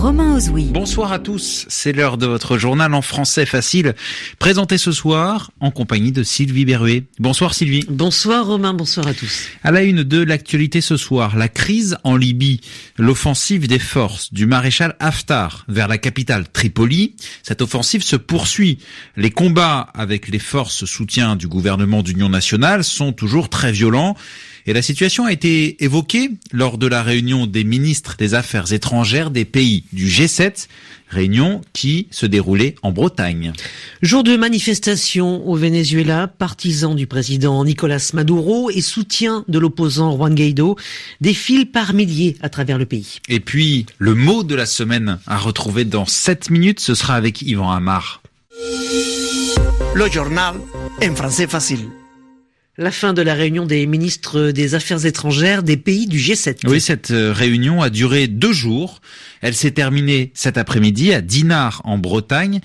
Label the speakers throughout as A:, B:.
A: Romain Ozoui.
B: Bonsoir à tous, c'est l'heure de votre journal en français facile, présenté ce soir en compagnie de Sylvie Berruet. Bonsoir Sylvie.
C: Bonsoir Romain, bonsoir à tous.
B: À la une de l'actualité ce soir, la crise en Libye, l'offensive des forces du maréchal Haftar vers la capitale Tripoli. Cette offensive se poursuit. Les combats avec les forces soutien du gouvernement d'union nationale sont toujours très violents. Et la situation a été évoquée lors de la réunion des ministres des Affaires étrangères des pays du G7, réunion qui se déroulait en Bretagne.
C: Jour de manifestation au Venezuela, partisans du président Nicolas Maduro et soutien de l'opposant Juan Guaido défilent par milliers à travers le pays.
B: Et puis, le mot de la semaine à retrouver dans 7 minutes, ce sera avec Yvan Amar.
D: Le journal en français facile.
C: La fin de la réunion des ministres des Affaires étrangères des pays du G7.
B: Oui, cette euh, réunion a duré deux jours. Elle s'est terminée cet après-midi à Dinard, en Bretagne.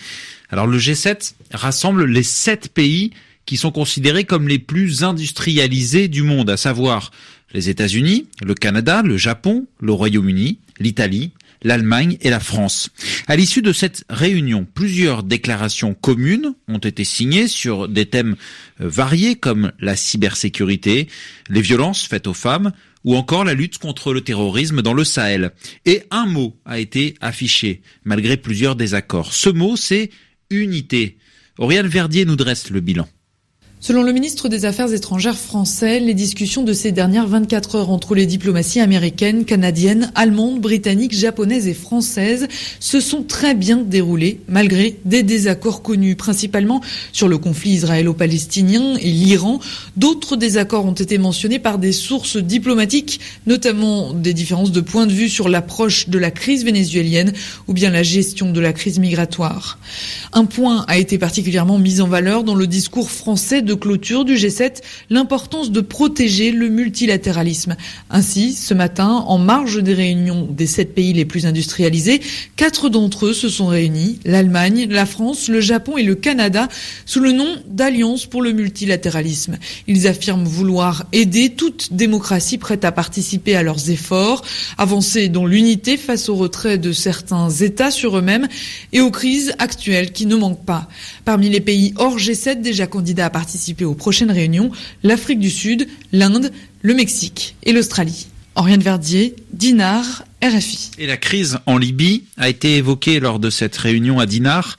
B: Alors le G7 rassemble les sept pays qui sont considérés comme les plus industrialisés du monde, à savoir les États-Unis, le Canada, le Japon, le Royaume-Uni, l'Italie, l'Allemagne et la France. À l'issue de cette réunion, plusieurs déclarations communes ont été signées sur des thèmes euh, variés comme la cybersécurité, les violences faites aux femmes ou encore la lutte contre le terrorisme dans le Sahel. Et un mot a été affiché, malgré plusieurs désaccords. Ce mot, c'est unité. Oriane Verdier nous dresse le bilan.
E: Selon le ministre des Affaires étrangères français, les discussions de ces dernières 24 heures entre les diplomaties américaines, canadiennes, allemandes, britanniques, japonaises et françaises se sont très bien déroulées, malgré des désaccords connus, principalement sur le conflit israélo-palestinien et l'Iran. D'autres désaccords ont été mentionnés par des sources diplomatiques, notamment des différences de point de vue sur l'approche de la crise vénézuélienne ou bien la gestion de la crise migratoire. Un point a été particulièrement mis en valeur dans le discours français de clôture du G7 l'importance de protéger le multilatéralisme. Ainsi, ce matin, en marge des réunions des sept pays les plus industrialisés, quatre d'entre eux se sont réunis, l'Allemagne, la France, le Japon et le Canada, sous le nom d'Alliance pour le multilatéralisme. Ils affirment vouloir aider toute démocratie prête à participer à leurs efforts, avancer dans l'unité face au retrait de certains États sur eux-mêmes et aux crises actuelles qui ne manquent pas. Parmi les pays hors G7 déjà candidats à participer aux prochaines réunions l'Afrique du Sud, l'Inde, le Mexique et l'Australie. Oriane Verdier, Dinard, RFI.
B: Et la crise en Libye a été évoquée lors de cette réunion à Dinard.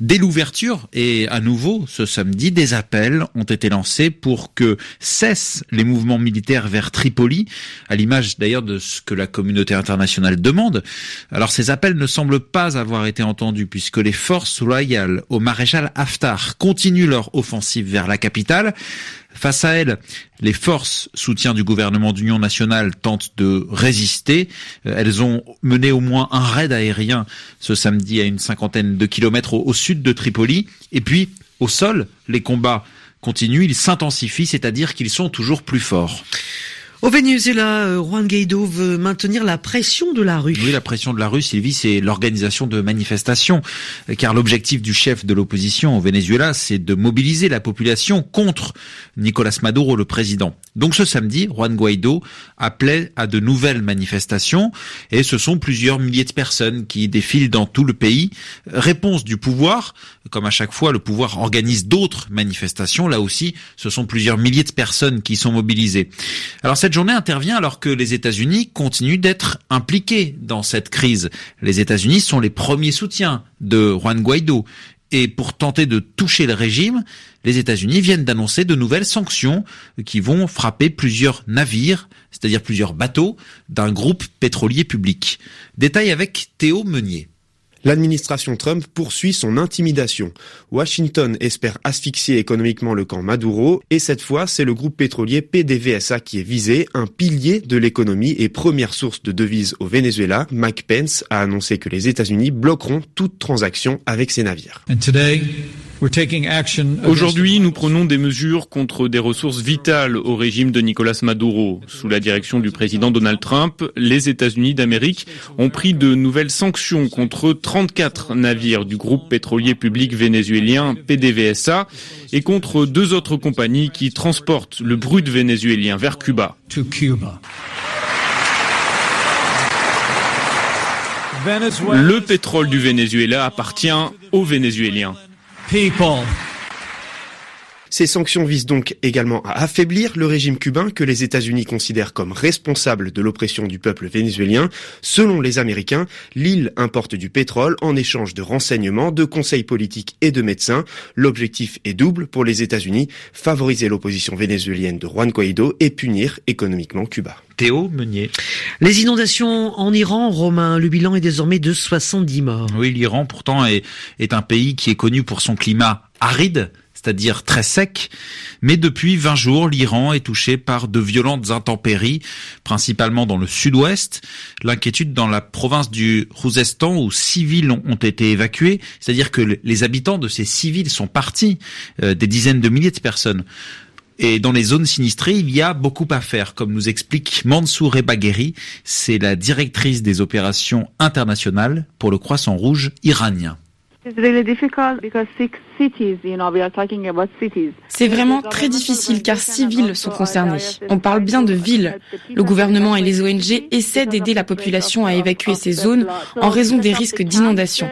B: Dès l'ouverture et à nouveau ce samedi, des appels ont été lancés pour que cessent les mouvements militaires vers Tripoli, à l'image d'ailleurs de ce que la communauté internationale demande. Alors ces appels ne semblent pas avoir été entendus puisque les forces loyales au maréchal Haftar continuent leur offensive vers la capitale. Face à elle, les forces soutien du gouvernement d'union nationale tentent de résister. Euh, elles ont mené au moins un raid aérien ce samedi à une cinquantaine de kilomètres au, sud de Tripoli. Et puis, au sol, les combats continuent, ils s'intensifient, c'est-à-dire qu'ils sont toujours plus forts.
C: Au Venezuela, euh, Juan Guaido veut maintenir la pression de la rue.
B: Oui, la pression de la rue, Sylvie, c'est l'organisation de manifestations. Car l'objectif du chef de l'opposition au Venezuela, c'est de mobiliser la population contre Nicolas Maduro, le président. Donc ce samedi, Juan Guaido appelait à de nouvelles manifestations et ce sont plusieurs milliers de personnes qui défilent dans tout le pays. Réponse du pouvoir, comme à chaque fois, le pouvoir organise d'autres manifestations. Là aussi, ce sont plusieurs milliers de personnes qui sont mobilisées. Alors cette journée intervient alors que les États-Unis continuent d'être impliqués dans cette crise. Les États-Unis sont les premiers soutiens de Juan Guaido. Et pour tenter de toucher le régime, les États-Unis viennent d'annoncer de nouvelles sanctions qui vont frapper plusieurs navires, c'est-à-dire plusieurs bateaux d'un groupe pétrolier public. Détail avec Théo Meunier.
F: L'administration Trump poursuit son intimidation. Washington espère asphyxier économiquement le camp Maduro et cette fois c'est le groupe pétrolier PDVSA qui est visé, un pilier de l'économie et première source de devises au Venezuela. Mike Pence a annoncé que les États-Unis bloqueront toute transaction avec ces navires.
G: Aujourd'hui, nous prenons des mesures contre des ressources vitales au régime de Nicolas Maduro. Sous la direction du président Donald Trump, les États-Unis d'Amérique ont pris de nouvelles sanctions contre 30 34 navires du groupe pétrolier public vénézuélien PDVSA et contre deux autres compagnies qui transportent le brut vénézuélien vers Cuba. Le pétrole du Venezuela appartient aux Vénézuéliens.
F: Ces sanctions visent donc également à affaiblir le régime cubain que les États-Unis considèrent comme responsable de l'oppression du peuple vénézuélien. Selon les Américains, l'île importe du pétrole en échange de renseignements, de conseils politiques et de médecins. L'objectif est double pour les États-Unis, favoriser l'opposition vénézuélienne de Juan Guaido et punir économiquement Cuba.
B: Théo Meunier.
C: Les inondations en Iran, Romain, le bilan est désormais de 70 morts.
B: Oui, l'Iran pourtant est, est un pays qui est connu pour son climat aride, c'est-à-dire très sec. Mais depuis 20 jours, l'Iran est touché par de violentes intempéries, principalement dans le sud-ouest. L'inquiétude dans la province du Khouzestan où six villes ont, été évacuées, c'est-à-dire que les habitants de ces six villes sont partis, euh, des dizaines de milliers de personnes. Et dans les zones sinistrées, il y a beaucoup à faire, comme nous explique Mansour Bagheri. C'est la directrice des opérations internationales pour le Croissant Rouge iranien.
H: C'est vraiment très difficile car six villes sont concernées. On parle bien de villes. Le gouvernement et les ONG essaient d'aider la population à évacuer ces zones en raison des risques d'inondation.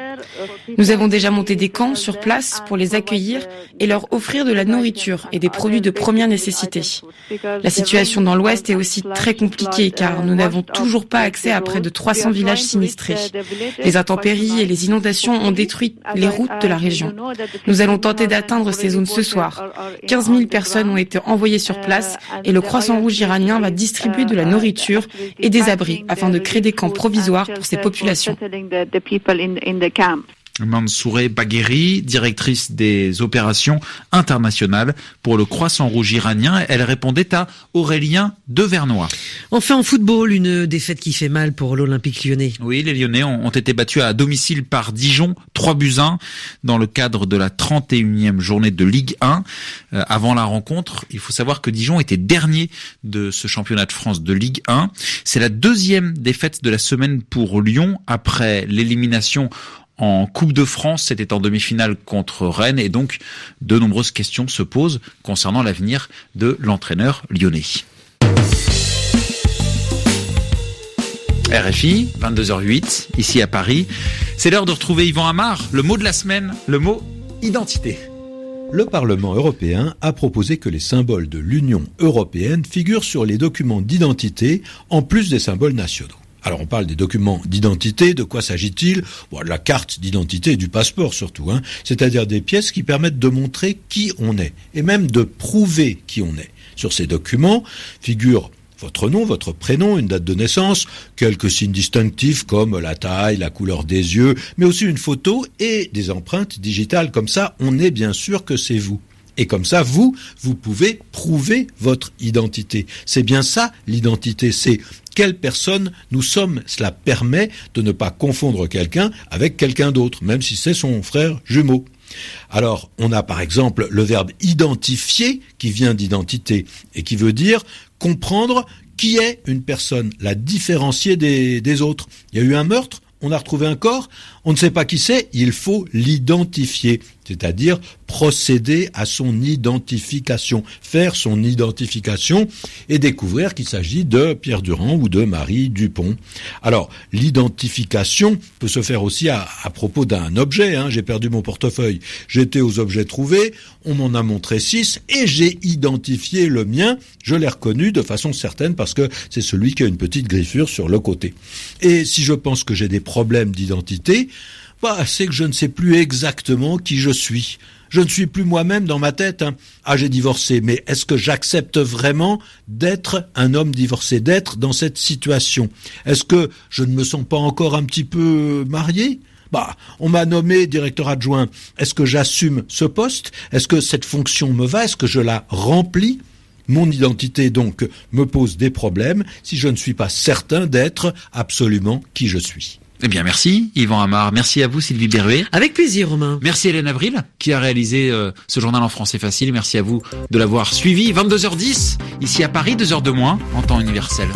H: Nous avons déjà monté des camps sur place pour les accueillir et leur offrir de la nourriture et des produits de première nécessité. La situation dans l'Ouest est aussi très compliquée car nous n'avons toujours pas accès à près de 300 villages sinistrés. Les intempéries et les inondations ont détruit les routes de la région. Nous allons tenter d'atteindre ces zones ce soir. 15 000 personnes ont été envoyées sur place et le Croissant Rouge iranien va distribuer de la nourriture et des abris afin de créer des camps provisoires pour ces populations.
B: Mansouré Bagheri, directrice des opérations internationales pour le Croissant Rouge iranien. Elle répondait à Aurélien Devernois.
C: Enfin en football, une défaite qui fait mal pour l'Olympique lyonnais.
B: Oui, les Lyonnais ont, été battus à domicile par Dijon, 3 buts 1, dans le cadre de la 31e journée de Ligue 1. Euh, avant la rencontre, il faut savoir que Dijon était dernier de ce championnat de France de Ligue 1. C'est la deuxième défaite de la semaine pour Lyon après l'élimination en Coupe de France, c'était en demi-finale contre Rennes et donc de nombreuses questions se posent concernant l'avenir de l'entraîneur lyonnais. RFI, 22h08, ici à Paris. C'est l'heure de retrouver Yvan Amar, le mot de la semaine, le mot identité.
I: Le Parlement européen a proposé que les symboles de l'Union européenne figurent sur les documents d'identité en plus des symboles nationaux. Alors on parle des documents d'identité, de quoi s'agit-il? Bon, La carte d'identité du passeport surtout, hein, c'est-à-dire des pièces qui permettent de montrer qui on est, et même de prouver qui on est. Sur ces documents figurent votre nom, votre prénom, une date de naissance, quelques signes distinctifs comme la taille, la couleur des yeux, mais aussi une photo et des empreintes digitales. Comme ça, on est bien sûr que c'est vous. Et comme ça, vous, vous pouvez prouver votre identité. C'est bien ça, l'identité. C'est quelle personne nous sommes. Cela permet de ne pas confondre quelqu'un avec quelqu'un d'autre, même si c'est son frère jumeau. Alors, on a par exemple le verbe identifier qui vient d'identité et qui veut dire comprendre qui est une personne, la différencier des, autres. Il y a eu un meurtre, on a retrouvé un corps, on ne sait pas qui c'est, il faut l'identifier, c'est-à-dire procéder à son identification, faire son identification et découvrir qu'il s'agit de Pierre Durand ou de Marie Dupont. Alors, l'identification peut se faire aussi à, propos d'un objet. Hein. J'ai perdu mon portefeuille, j'étais aux objets trouvés, on m'en a montré six et j'ai identifié le mien, je l'ai reconnu de façon certaine parce que c'est celui qui a une petite griffure sur le côté. Et si je pense que j'ai des problèmes d'identité, c'est que je ne sais plus exactement qui je suis. Je ne suis plus moi-même dans ma tête. Hein. Ah, j'ai divorcé, mais est-ce que j'accepte vraiment d'être un homme divorcé, d'être dans cette situation? Est-ce que je ne me sens pas encore un petit peu marié? Bah, on m'a nommé directeur adjoint. Est-ce que j'assume ce poste? Est-ce que cette fonction me va? Est-ce que je la remplis? Mon identité donc me pose des problèmes si je ne suis pas certain d'être absolument qui je suis.
B: Eh bien, merci Yvan Amar. Merci à vous Sylvie Berruet.
C: Avec plaisir Romain.
B: Merci Hélène Avril qui a réalisé euh, ce journal en français facile. Merci à vous de l'avoir suivi. 22h10 ici à Paris, 2 heures de moins en temps universel.